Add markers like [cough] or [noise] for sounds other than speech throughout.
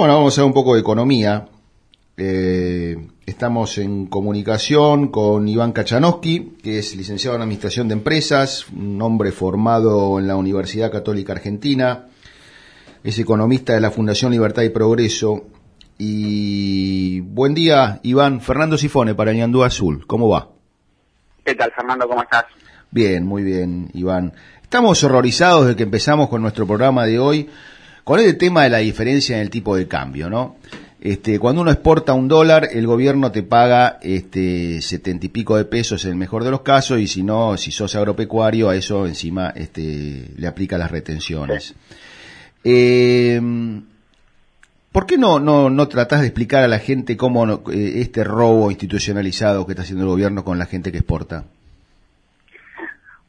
Bueno, vamos a ver un poco de economía. Eh, estamos en comunicación con Iván Kachanowski, que es licenciado en Administración de Empresas, un hombre formado en la Universidad Católica Argentina, es economista de la Fundación Libertad y Progreso. Y buen día, Iván. Fernando Sifone para Ñandú Azul. ¿Cómo va? ¿Qué tal, Fernando? ¿Cómo estás? Bien, muy bien, Iván. Estamos horrorizados de que empezamos con nuestro programa de hoy con el tema de la diferencia en el tipo de cambio, ¿no? Este, cuando uno exporta un dólar, el gobierno te paga este setenta y pico de pesos en el mejor de los casos, y si no, si sos agropecuario, a eso encima este, le aplica las retenciones. Eh, ¿Por qué no, no, no tratás de explicar a la gente cómo eh, este robo institucionalizado que está haciendo el gobierno con la gente que exporta?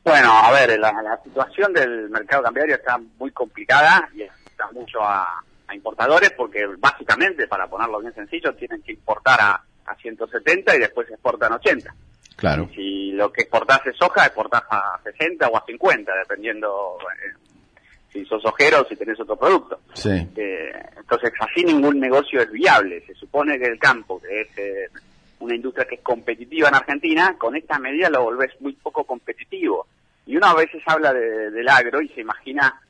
Bueno, a ver, la, situación del mercado cambiario está muy complicada y mucho a, importadores porque básicamente, para ponerlo bien sencillo, tienen que importar a, a 170 y después exportan 80. Claro. si lo que exportás es soja, exportás a 60 o a 50, dependiendo eh, si sos ojero o si tenés otro producto. Sí. Eh, entonces, así ningún negocio es viable. Se supone que el campo, que es eh, una industria que es competitiva en Argentina, con esta medida lo volvés muy poco competitivo. Y uno a veces habla del agro y se imagina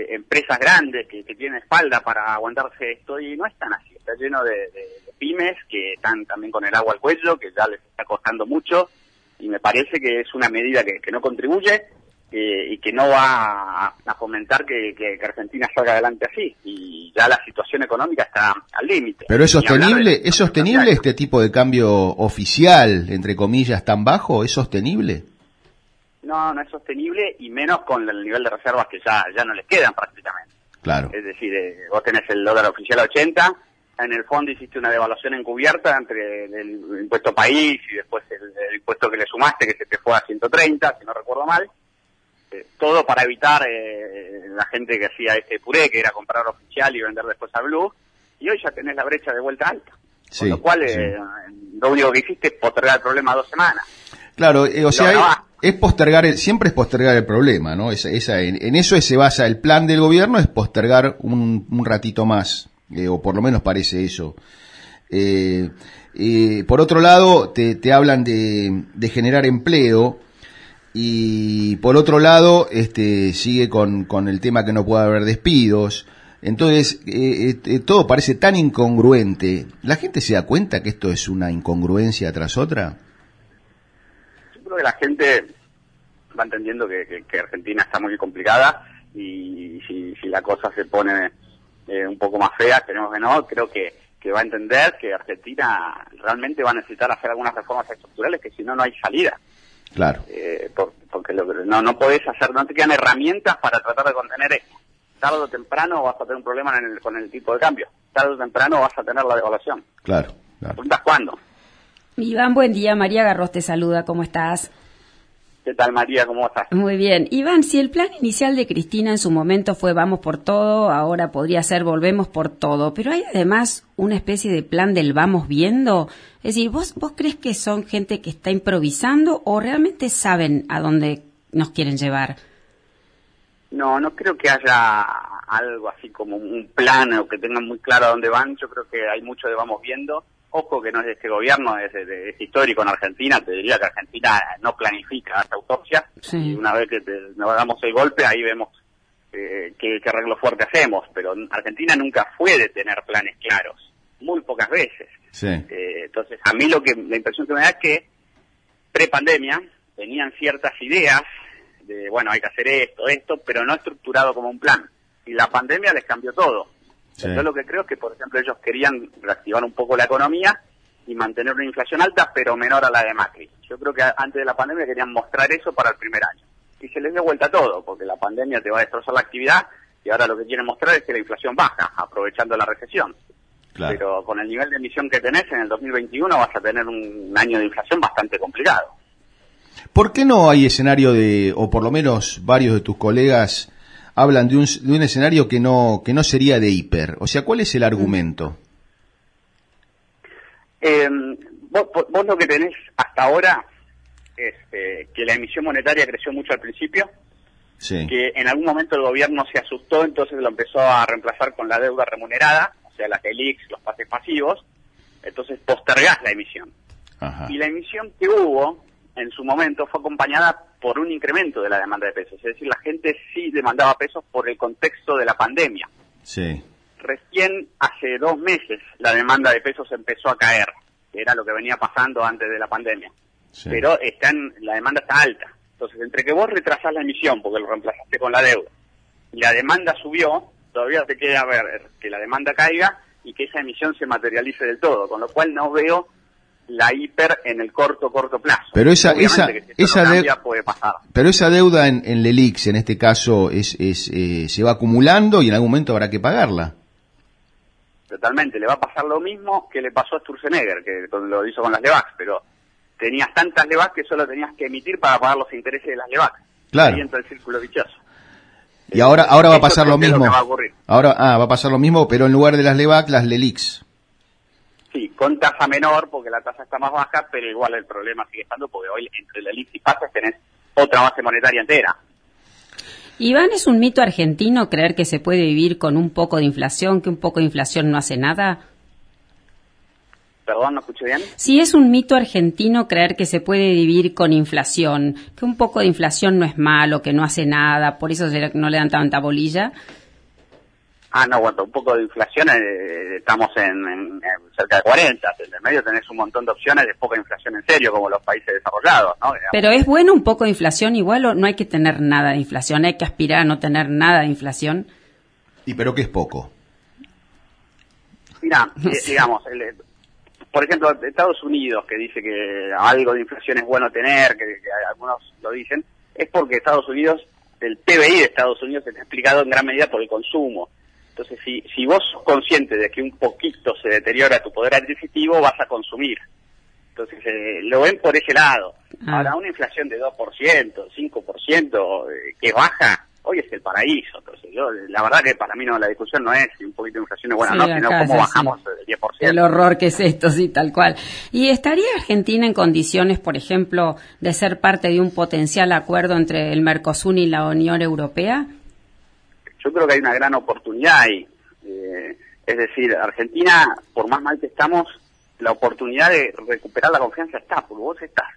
eh, empresas grandes que, tienen espalda para aguantarse esto y no están así. Está lleno de, pymes que están también con el agua al cuello, que ya les está costando mucho y me parece que es una medida que, no contribuye eh, y que no va a, fomentar que, Argentina salga adelante así. Y ya la situación económica está al límite. Pero es sostenible, ¿es sostenible este tipo de cambio oficial, entre comillas, tan bajo? ¿Es sostenible? No, no es sostenible y menos con el nivel de reservas que ya, ya no les quedan prácticamente. Claro. Es decir, eh, vos tenés el dólar oficial a 80, en el fondo hiciste una devaluación encubierta entre el, impuesto país y después el, impuesto que le sumaste que se te fue a 130, si no recuerdo mal. Eh, todo para evitar eh, la gente que hacía este puré, que era comprar oficial y vender después a Blue. Y hoy ya tenés la brecha de vuelta alta. con lo cual, lo único que hiciste es postergar el problema dos semanas. Claro, o sea, es postergar, siempre es postergar el problema, ¿no? Esa, en, eso se basa el plan del gobierno, es postergar un, ratito más, eh, o por lo menos parece eso. Eh, por otro lado, te, hablan de, generar empleo, y por otro lado, este, sigue con, con el tema que no puede haber despidos. Entonces, eh, todo parece tan incongruente. ¿La gente se da cuenta que esto es una incongruencia tras otra? Creo que la gente va entendiendo que, Argentina está muy complicada y si, la cosa se pone eh, un poco más fea, tenemos que no, creo que, va a entender que Argentina realmente va a necesitar hacer algunas reformas estructurales que si no, no hay salida. Claro. Eh, porque no, no podés hacer, no te quedan herramientas para tratar de contener esto. Tarde o temprano vas a tener un problema con el tipo de cambio. Tarde o temprano vas a tener la devaluación. Claro. claro. cuándo? Iván, buen día. María Garros te saluda. ¿Cómo estás? ¿Qué tal, María? ¿Cómo estás? Muy bien. Iván, si el plan inicial de Cristina en su momento fue vamos por todo, ahora podría ser volvemos por todo, pero hay además una especie de plan del vamos viendo. Es decir, ¿vos, vos crees que son gente que está improvisando o realmente saben a dónde nos quieren llevar? No, no creo que haya algo así como un plan o que tengan muy claro a dónde van. Yo creo que hay mucho de vamos viendo Ojo que no es de este gobierno, es, histórico en Argentina. Te diría que Argentina no planifica esta autopsia. Y una vez que nos damos el golpe, ahí vemos eh, qué, arreglo fuerte hacemos. Pero Argentina nunca fue de tener planes claros. Muy pocas veces. Eh, entonces, a mí lo que la impresión que me da es que pre-pandemia tenían ciertas ideas de, bueno, hay que hacer esto, esto, pero no estructurado como un plan. Y la pandemia les cambió todo. Yo lo que creo es que, por ejemplo, ellos querían reactivar un poco la economía y mantener una inflación alta, pero menor a la de Macri. Yo creo que antes de la pandemia querían mostrar eso para el primer año. Y se les dio vuelta todo, porque la pandemia te va a destrozar la actividad y ahora lo que quieren mostrar es que la inflación baja, aprovechando la recesión. Pero con el nivel de emisión que tenés en el 2021 vas a tener un año de inflación bastante complicado. ¿Por qué no hay escenario de, o por lo menos varios de tus colegas hablan de un, de un escenario que no, que no sería de hiper. O sea, ¿cuál es el argumento? Eh, vos, lo que tenés hasta ahora es eh, que la emisión monetaria creció mucho al principio, que en algún momento el gobierno se asustó, entonces lo empezó a reemplazar con la deuda remunerada, o sea, las ELIX, los pases pasivos, entonces postergás la emisión. Y la emisión que hubo en su momento fue acompañada por un incremento de la demanda de pesos, es decir, la gente sí demandaba pesos por el contexto de la pandemia. Sí. Recién hace dos meses la demanda de pesos empezó a caer, que era lo que venía pasando antes de la pandemia. Pero están, la demanda está alta. Entonces, entre que vos retrasás la emisión porque lo reemplazaste con la deuda y la demanda subió, todavía te queda ver que la demanda caiga y que esa emisión se materialice del todo, con lo cual no veo la hiper en el corto corto plazo. Pero esa esa esa deuda puede pasar. Pero esa deuda en, en Lelix en este caso es, es eh, se va acumulando y en algún momento habrá que pagarla. Totalmente, le va a pasar lo mismo que le pasó a Sturzenegger, que lo hizo con las Levax, pero tenías tantas Levax que solo tenías que emitir para pagar los intereses de las Levax. Claro. Ahí entra el círculo dichoso. Y ahora, ahora va a pasar lo mismo. ahora, ah, va a pasar lo mismo, pero en lugar de las LEVAC, las LELIX. Sí, con tasa menor, porque la tasa está más baja, pero igual el problema sigue estando, porque hoy entre LELIX y PASAS tenés otra base monetaria entera. Iván, ¿es un mito argentino creer que se puede vivir con un poco de inflación, que un poco de inflación no hace nada? Perdón, no escuché bien. Si es un mito argentino creer que se puede vivir con inflación, que un poco de inflación no es malo, que no hace nada, por eso no le dan tanta bolilla. Ah, no, bueno, un poco de inflación, eh, estamos en, cerca de 40, en el medio tenés un montón de opciones de poca inflación en serio, como los países desarrollados, ¿no? Pero es bueno un poco de inflación igual o no hay que tener nada de inflación, hay que aspirar a no tener nada de inflación. ¿Y pero qué es poco? Mira, [laughs] eh, digamos, el, por ejemplo, Estados Unidos, que dice que algo de inflación es bueno tener, que, algunos lo dicen, es porque Estados Unidos, el PBI de Estados Unidos está explicado en gran medida por el consumo. Entonces, si, si vos sos consciente de que un poquito se deteriora tu poder adquisitivo, vas a consumir. Entonces, eh, lo ven por ese lado. Ah. Ahora, una inflación de 2%, 5%, eh, que baja, hoy es el paraíso. Entonces, yo, la verdad que para mí no, la discusión no es si un poquito de inflación es buena no, sino cómo bajamos el 10%. El horror que es esto, sí, tal cual. ¿Y estaría Argentina en condiciones, por ejemplo, de ser parte de un potencial acuerdo entre el Mercosur y la Unión Europea? Yo creo que hay una gran oportunidad ahí. Eh, es decir, Argentina, por más mal que estamos, la oportunidad de recuperar la confianza está, porque vos estás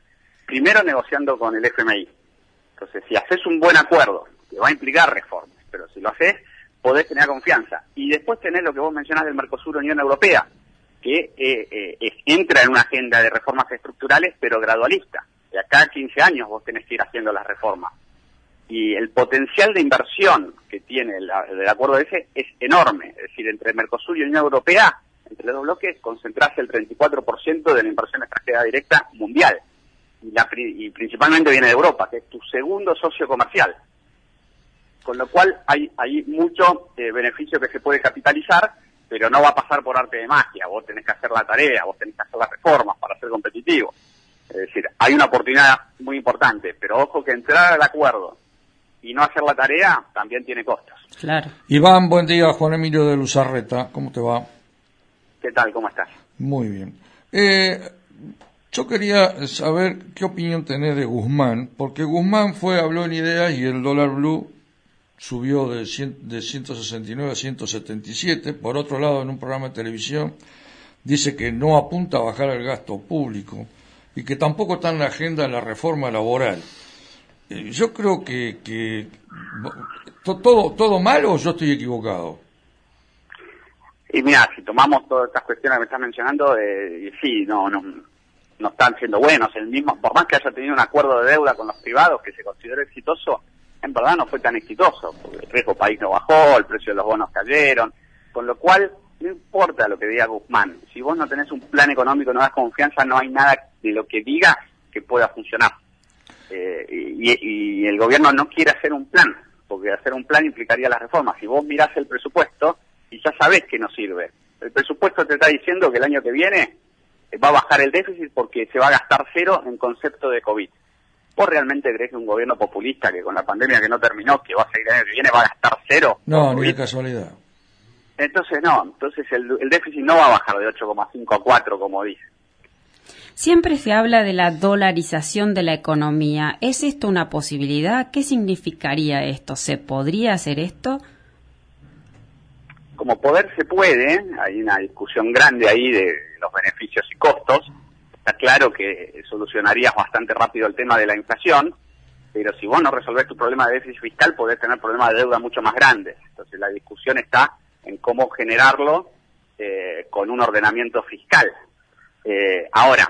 primero negociando con el FMI. Entonces, si haces un buen acuerdo que va a implicar reformas, pero si lo haces, podés tener confianza. Y después tenés lo que vos mencionás del Mercosur Unión Europea, que eh, eh, entra en una agenda de reformas estructurales, pero gradualista. De acá a 15 años vos tenés que ir haciendo las reformas. Y el potencial de inversión que tiene el, el acuerdo ese es enorme. Es decir, entre Mercosur y Unión Europea, entre los dos bloques, concentrarse el 34% de la inversión extranjera directa mundial. Y, la, y principalmente viene de Europa, que es tu segundo socio comercial con lo cual hay, hay mucho eh, beneficio que se puede capitalizar, pero no va a pasar por arte de magia, vos tenés que hacer la tarea, vos tenés que hacer las reformas para ser competitivo. Es decir, hay una oportunidad muy importante, pero ojo que entrar al acuerdo y no hacer la tarea también tiene costos. Claro. Iván, buen día, Juan Emilio de Luzarreta, ¿cómo te va? ¿Qué tal? ¿Cómo estás? Muy bien. Eh, yo quería saber qué opinión tenés de Guzmán, porque Guzmán fue, habló en ideas y el dólar blue subió de, de 169 a 177. Por otro lado, en un programa de televisión dice que no apunta a bajar el gasto público y que tampoco está en la agenda la reforma laboral. Eh, yo creo que, que todo, todo malo o yo estoy equivocado. Y mira, si tomamos todas estas cuestiones que me estás mencionando, eh, sí, no, no, no están siendo buenos. El mismo, por más que haya tenido un acuerdo de deuda con los privados que se consideró exitoso, en verdad no fue tan exitoso, porque el riesgo país no bajó, el precio de los bonos cayeron, con lo cual no importa lo que diga Guzmán, si vos no tenés un plan económico, no das confianza, no hay nada de lo que digas que pueda funcionar. Eh, y, el gobierno no quiere hacer un plan, porque hacer un plan implicaría las reformas. Si vos mirás el presupuesto y ya sabés que no sirve, el presupuesto te está diciendo que el año que viene va a bajar el déficit porque se va a gastar cero en concepto de COVID. ¿Vos realmente crees que un gobierno populista que con la pandemia que no terminó, que va a seguir el año que viene, va a gastar cero? No, ni de casualidad. Entonces no, entonces el, déficit no va a bajar de 8,5 a 4 como dice. Siempre se habla de la dolarización de la economía. ¿Es esto una posibilidad? ¿Qué significaría esto? ¿Se podría hacer esto? como poder se puede, hay una discusión grande ahí de los beneficios y costos, está claro que solucionarías bastante rápido el tema de la inflación, pero si vos no resolvés tu problema de déficit fiscal, podés tener problemas de deuda mucho más grandes. Entonces la discusión está en cómo generarlo eh, con un ordenamiento fiscal. Eh, ahora,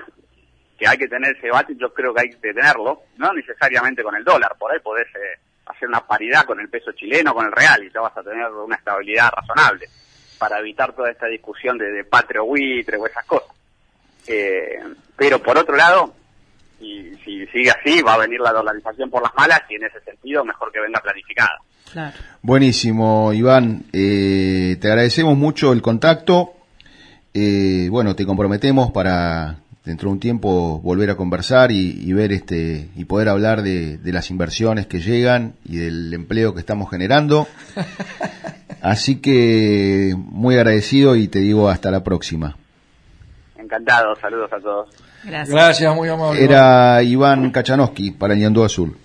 que hay que tener ese debate, yo creo que hay que tenerlo, no necesariamente con el dólar, por ahí podés eh, hacer una paridad con el peso chileno, con el real, y ya vas a tener una estabilidad razonable, para evitar toda esta discusión de, de patrio buitre o esas cosas. Eh, pero por otro lado, y si sigue así, va a venir la dolarización por las malas, y en ese sentido, mejor que venga planificada. Buenísimo, Iván. Eh, te agradecemos mucho el contacto. Eh, bueno, te comprometemos para dentro de un tiempo volver a conversar y, ver este y poder hablar de, las inversiones que llegan y del empleo que estamos generando. [laughs] Así que muy agradecido y te digo hasta la próxima. Encantado, saludos a todos. Gracias, muy amable. Era Iván Kachanowski para el Azul.